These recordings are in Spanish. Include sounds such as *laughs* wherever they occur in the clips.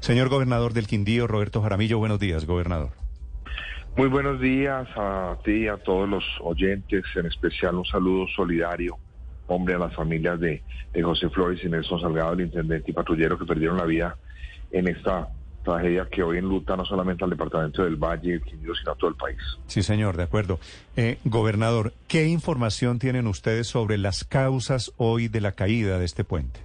Señor gobernador del Quindío, Roberto Jaramillo, buenos días, gobernador. Muy buenos días a ti, a todos los oyentes, en especial un saludo solidario, hombre, a las familias de, José Flores y Nelson Salgado, el intendente y patrullero que perdieron la vida en esta tragedia que hoy enluta no solamente al departamento del Valle, el Quindío, sino a todo el país. Sí, señor, de acuerdo. Eh, gobernador, ¿qué información tienen ustedes sobre las causas hoy de la caída de este puente?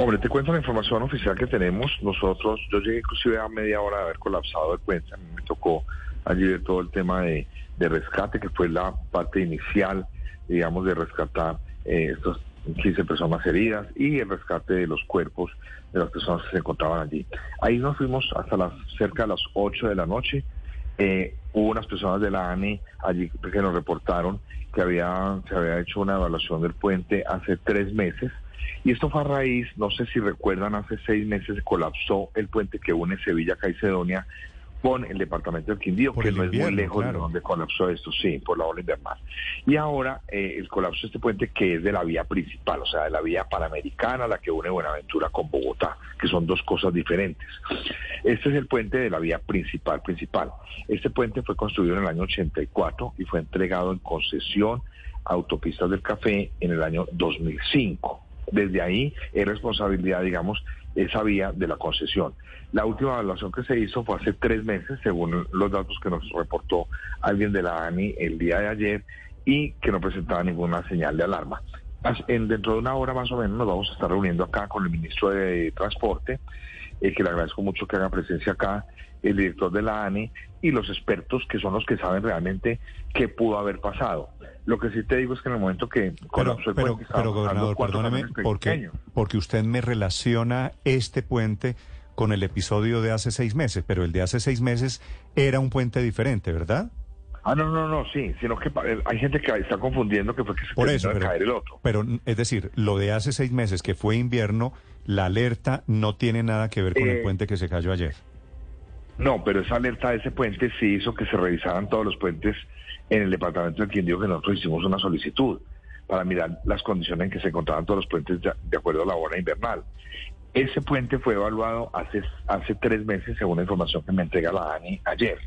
Hombre, te cuento la información oficial que tenemos. Nosotros, yo llegué inclusive a media hora de haber colapsado el puente. A mí me tocó allí ver todo el tema de, rescate, que fue la parte inicial, digamos, de rescatar eh, estos 15 personas heridas y el rescate de los cuerpos de las personas que se encontraban allí. Ahí nos fuimos hasta las cerca de las 8 de la noche. Eh, hubo unas personas de la ANI allí que nos reportaron que había, se había hecho una evaluación del puente hace tres meses y esto fue a raíz, no sé si recuerdan, hace seis meses colapsó el puente que une Sevilla Caicedonia con el departamento del Quindío, que no es muy lejos de donde colapsó esto, sí, por la ola invernal. Y ahora eh, el colapso de este puente que es de la vía principal, o sea, de la vía panamericana, la que une Buenaventura con Bogotá, que son dos cosas diferentes. Este es el puente de la vía principal, principal. Este puente fue construido en el año 84 y fue entregado en concesión a Autopistas del Café en el año 2005. Desde ahí es responsabilidad, digamos, esa vía de la concesión. La última evaluación que se hizo fue hace tres meses, según los datos que nos reportó alguien de la ANI el día de ayer, y que no presentaba ninguna señal de alarma. En, dentro de una hora más o menos nos vamos a estar reuniendo acá con el ministro de Transporte, eh, que le agradezco mucho que haga presencia acá, el director de la ANI y los expertos que son los que saben realmente qué pudo haber pasado. Lo que sí te digo es que en el momento que pero, pero, pero gobernador, perdóneme, porque, porque usted me relaciona este puente con el episodio de hace seis meses, pero el de hace seis meses era un puente diferente, ¿verdad? Ah, no, no, no, sí, sino que eh, hay gente que está confundiendo que fue que se Por eso, pero, caer el otro. Pero, es decir, lo de hace seis meses, que fue invierno, la alerta no tiene nada que ver con el eh, puente que se cayó ayer. No, pero esa alerta de ese puente sí hizo que se revisaran todos los puentes en el departamento del Quindío, que nosotros hicimos una solicitud para mirar las condiciones en que se encontraban todos los puentes de, acuerdo a la hora invernal. Ese puente fue evaluado hace, hace tres meses, según la información que me entrega la ANI ayer.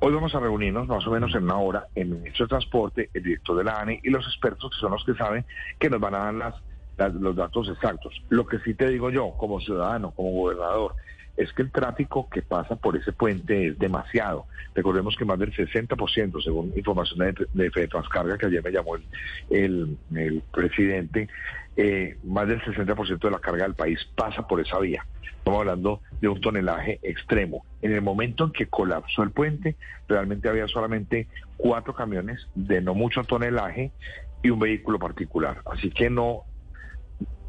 Hoy vamos a reunirnos más o menos en una hora el ministro de Transporte, el director de la ANI y los expertos que son los que saben que nos van a dar las, los datos exactos. Lo que sí te digo yo, como ciudadano, como gobernador, es que el tráfico que pasa por ese puente es demasiado. Recordemos que más del 60%, según información de, de Transcarga, que ayer me llamó el, presidente, eh, más del 60% de la carga del país pasa por esa vía. Estamos hablando de un tonelaje extremo. En el momento en que colapsó el puente, realmente había solamente cuatro camiones de no mucho tonelaje y un vehículo particular. Así que no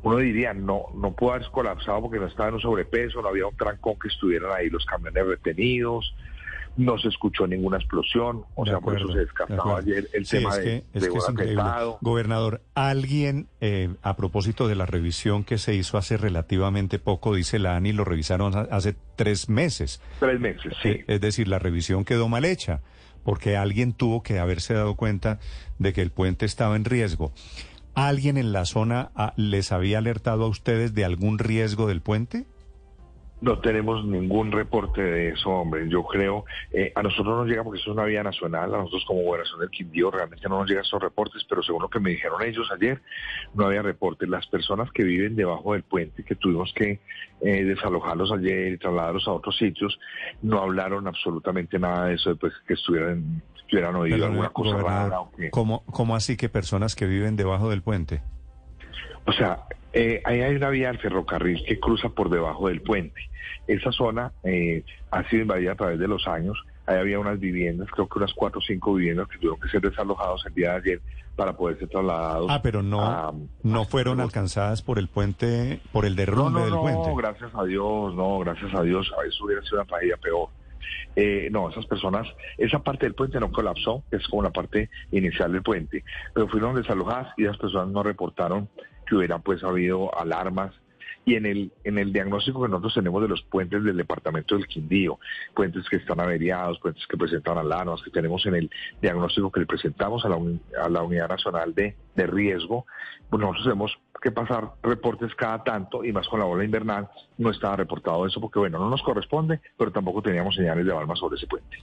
uno diría, no, no pudo haber colapsado porque no estaba en un sobrepeso, no había un trancón que estuvieran ahí los camiones retenidos, no se escuchó ninguna explosión, o sea, por eso se descartaba ayer el tema de, es Gobernador, alguien, eh, a propósito de la revisión que se hizo hace relativamente poco, dice la ANI, lo revisaron hace tres meses. Tres meses, sí. Eh, es decir, la revisión quedó mal hecha, porque alguien tuvo que haberse dado cuenta de que el puente estaba en riesgo. ¿Alguien en la zona ah, les había alertado a ustedes de algún riesgo del puente? No tenemos ningún reporte de eso, hombre. Yo creo, eh, a nosotros no nos llega porque es una vía nacional, a nosotros como gobernación del Quindío realmente no nos llegan esos reportes, pero según lo que me dijeron ellos ayer, no había reportes. Las personas que viven debajo del puente, que tuvimos que eh, desalojarlos ayer y trasladarlos a otros sitios, no hablaron absolutamente nada de eso después que estuvieran hubieran oído alguna cosa rara. ¿cómo, así que personas que viven debajo del puente? O sea, eh, ahí hay una vía del ferrocarril que cruza por debajo del puente. Esa zona eh, ha sido invadida a través de los años. Ahí había unas viviendas, creo que unas cuatro o cinco viviendas que tuvieron que ser desalojados el día de ayer para poder ser trasladados. Ah, pero no, no fueron alcanzadas por el puente, por el derrumbe del puente. No, gracias a Dios, no, gracias a Dios. Eso hubiera sido una tragedia peor. Eh, no, esas personas, esa parte del puente no colapsó, es como la parte inicial del puente, pero fueron desalojadas y las personas no reportaron que hubiera pues habido alarmas y en el, en el diagnóstico que nosotros tenemos de los puentes del departamento del Quindío, puentes que están averiados, puentes que presentan alarmas, que tenemos en el diagnóstico que le presentamos a la, a la Unidad Nacional de, de Riesgo, pues nosotros tenemos que pasar reportes cada tanto y más con la ola invernal no estaba reportado eso porque bueno, no nos corresponde, pero tampoco teníamos señales de alarma sobre ese puente.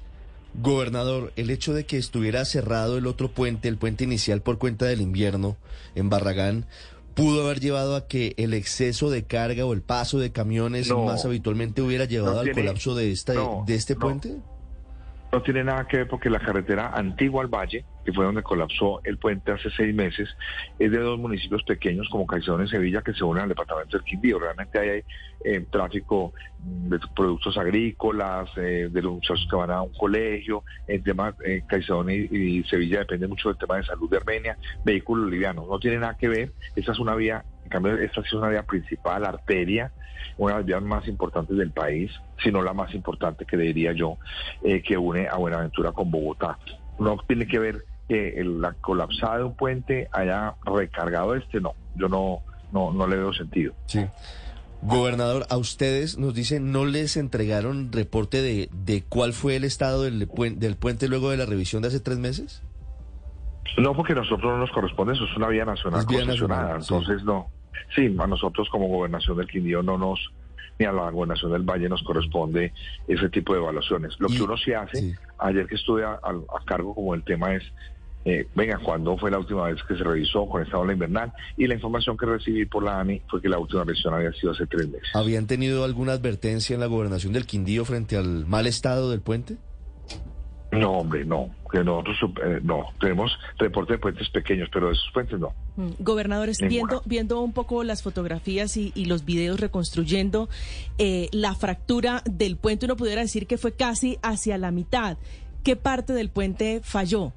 Gobernador, el hecho de que estuviera cerrado el otro puente, el puente inicial por cuenta del invierno en Barragán, pudo haber llevado a que el exceso de carga o el paso de camiones más habitualmente hubiera llevado al colapso de, esta, de este puente? No tiene nada que ver porque la carretera antigua al valle, que fue donde colapsó el puente hace seis meses, es de dos municipios pequeños como Caicedones y Sevilla que se unen al departamento del Quindío. Realmente hay eh, tráfico de productos agrícolas, eh, de los muchachos que van a un colegio. El tema eh, Caicedones y, Sevilla depende mucho del tema de salud de Armenia, vehículos livianos. No tiene nada que ver. Esta es una vía, en cambio, esta es una vía principal, arteria una de las vías más importantes del país, si no la más importante que diría yo, eh, que une a Buenaventura con Bogotá. No tiene que ver que la colapsada de un puente haya recargado este, no, yo no, no, no le veo sentido. Sí. Gobernador, a ustedes nos dicen, ¿no les entregaron reporte de, de cuál fue el estado del, del puente luego de la revisión de hace tres meses? No, porque a nosotros no nos corresponde, eso es una vía nacional concesionada, entonces no. Sí, a nosotros como gobernación del Quindío no nos, ni a la gobernación del Valle nos corresponde ese tipo de evaluaciones. Lo que uno sí hace, ayer que estuve a, cargo como el tema es, eh, venga, ¿cuándo fue la última vez que se revisó con esta ola invernal? Y la información que recibí por la ANI fue que la última revisión había sido hace tres meses. ¿Habían tenido alguna advertencia en la gobernación del Quindío frente al mal estado del puente? No, hombre, no. Que nosotros eh, no tenemos reporte de puentes pequeños, pero de esos puentes no. Mm, gobernadores, viendo viendo un poco las fotografías y, los videos reconstruyendo eh, la fractura del puente, uno pudiera decir que fue casi hacia la mitad. ¿Qué parte del puente falló?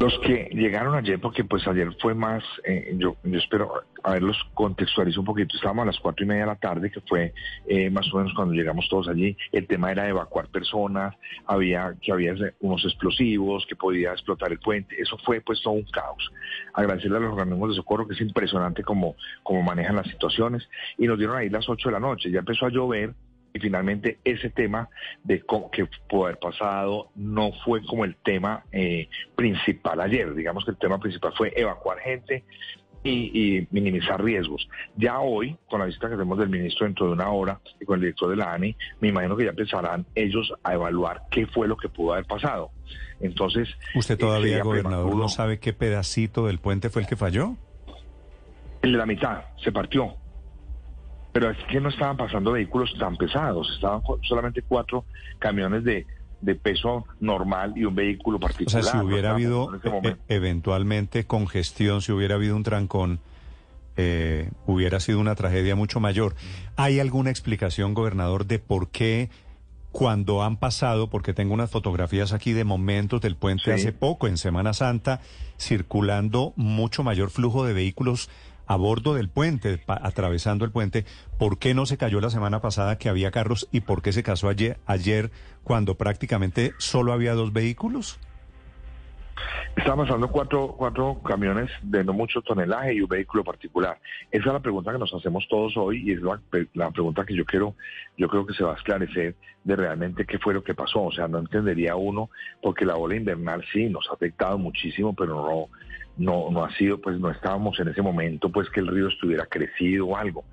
Los que llegaron ayer, porque pues ayer fue más, eh, yo, yo espero a verlos contextualizo un poquito, estábamos a las cuatro y media de la tarde, que fue eh, más o menos cuando llegamos todos allí, el tema era evacuar personas, había que había unos explosivos, que podía explotar el puente, eso fue pues todo un caos. Agradecerle a los organismos de socorro, que es impresionante cómo, cómo manejan las situaciones, y nos dieron ahí las ocho de la noche, ya empezó a llover, y finalmente ese tema de cómo, que pudo haber pasado no fue como el tema eh, principal ayer. Digamos que el tema principal fue evacuar gente y, minimizar riesgos. Ya hoy, con la visita que tenemos del ministro dentro de una hora y con el director de la ANI, me imagino que ya empezarán ellos a evaluar qué fue lo que pudo haber pasado. Entonces... ¿Usted todavía, gobernador, no sabe qué pedacito del puente fue el que falló? El de la mitad, se partió pero es que no estaban pasando vehículos tan pesados, estaban solamente cuatro camiones de, peso normal y un vehículo particular. O sea, si hubiera habido e-, eventualmente congestión, si hubiera habido un trancón, eh, hubiera sido una tragedia mucho mayor. ¿Hay alguna explicación, gobernador, de por qué cuando han pasado, porque tengo unas fotografías aquí de momentos del puente hace poco, en Semana Santa, circulando mucho mayor flujo de vehículos a bordo del puente, atravesando el puente, ¿por qué no se cayó la semana pasada que había carros y por qué se casó ayer, ayer cuando prácticamente solo había dos vehículos? Estaban pasando cuatro, cuatro camiones de no mucho tonelaje y un vehículo particular. Esa es la pregunta que nos hacemos todos hoy y es la, la, pregunta que yo quiero, yo creo que se va a esclarecer de realmente qué fue lo que pasó. O sea, no entendería uno, porque la ola invernal sí nos ha afectado muchísimo, pero no, no, no ha sido, pues no estábamos en ese momento, pues que el río estuviera crecido o algo.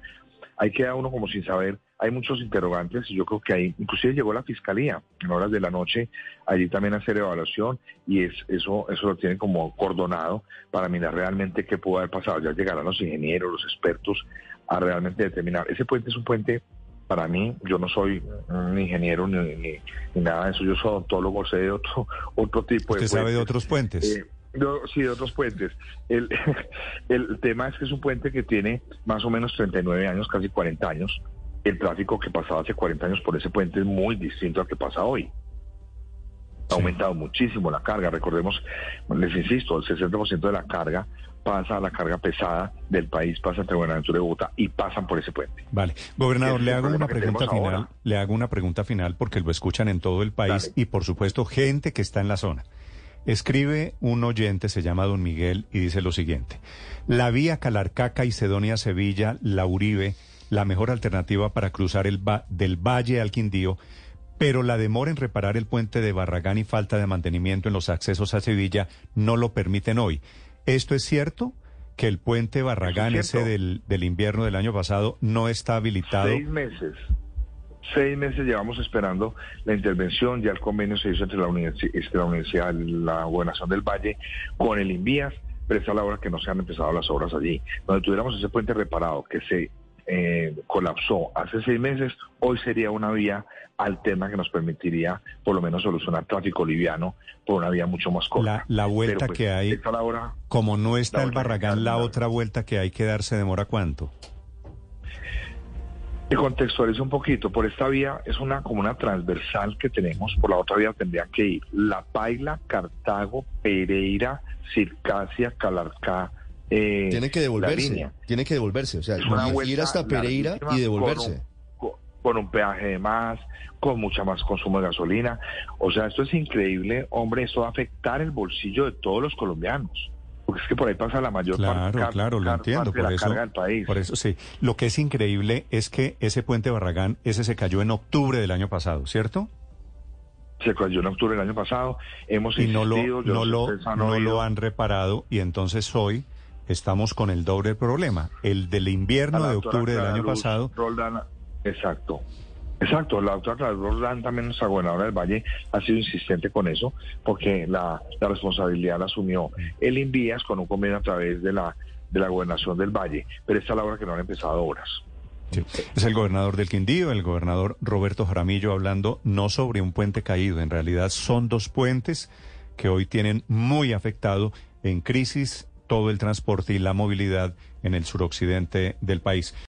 Ahí queda uno como sin saber, hay muchos interrogantes y yo creo que ahí, inclusive llegó la fiscalía en horas de la noche, allí también a hacer evaluación y es, eso, eso lo tienen como cordonado para mirar realmente qué pudo haber pasado. Ya llegarán los ingenieros, los expertos a realmente determinar. Ese puente es un puente para mí, yo no soy un ingeniero ni, ni, nada de eso, yo soy odontólogo, sé de otro, *laughs* otro tipo de... ¿Usted sabe de otros puentes? Eh, sí, de otros puentes. El, *laughs* el tema es que es un puente que tiene más o menos 39 años, casi 40 años. El tráfico que pasaba hace 40 años por ese puente es muy distinto al que pasa hoy. Ha aumentado muchísimo la carga. Recordemos, les insisto, el 60% de la carga pasa a la carga pesada del país, pasa entre Buenaventura y Bogotá y pasan por ese puente. Vale. Gobernador, le hago una pregunta final. Le hago una pregunta final porque lo escuchan en todo el país y por supuesto gente que está en la zona. Escribe un oyente, se llama Don Miguel, y dice lo siguiente. La vía Calarcaca y Cedonia Sevilla, La Uribe, la mejor alternativa para cruzar el del Valle al Quindío, pero la demora en reparar el puente de Barragán y falta de mantenimiento en los accesos a Sevilla no lo permiten hoy. ¿Esto es cierto? que el puente Barragán, ese del, del invierno del año pasado, no está habilitado. Seis meses. Seis meses llevamos esperando la intervención, ya el convenio se hizo entre la, la Universidad, la Gobernación del Valle, con el Invías, pero es a la hora que no se han empezado las obras allí. Donde tuviéramos ese puente reparado, que se eh, colapsó hace seis meses, hoy sería una vía alterna que nos permitiría por lo menos solucionar tráfico liviano por una vía mucho más corta. La, vuelta pues, que hay, como no está el Barragán, la otra vuelta que hay que dar se demora cuánto? Te contextualizo un poquito, por esta vía es una como una transversal que tenemos, por la otra vía tendría que ir La Paila, Cartago, Pereira, Circasia, Calarcá, eh, tiene que devolverse, tiene que devolverse, o sea, ir hasta Pereira y devolverse. Con un, peaje de más, con mucha más consumo de gasolina. O sea, esto es increíble, hombre, esto va a afectar el bolsillo de todos los colombianos. Porque es que por ahí pasa la mayor parte, claro, lo entiendo, por eso, del país. Por eso sí. Lo que es increíble es que ese puente Barragán, ese se cayó en octubre del año pasado, ¿cierto? se cayó en octubre del año pasado. Hemos y no lo, no, lo, no lo han reparado y entonces hoy estamos con el doble problema. El del invierno de octubre del año pasado. exacto. Exacto, la doctora Roldán, también nuestra gobernadora del Valle, ha sido insistente con eso, porque la, responsabilidad la asumió el Invías con un convenio a través de la, de la gobernación del Valle, pero esta es la hora que no han empezado obras. Es el gobernador del Quindío, el gobernador Roberto Jaramillo, hablando no sobre un puente caído, en realidad son dos puentes que hoy tienen muy afectado en crisis todo el transporte y la movilidad en el suroccidente del país.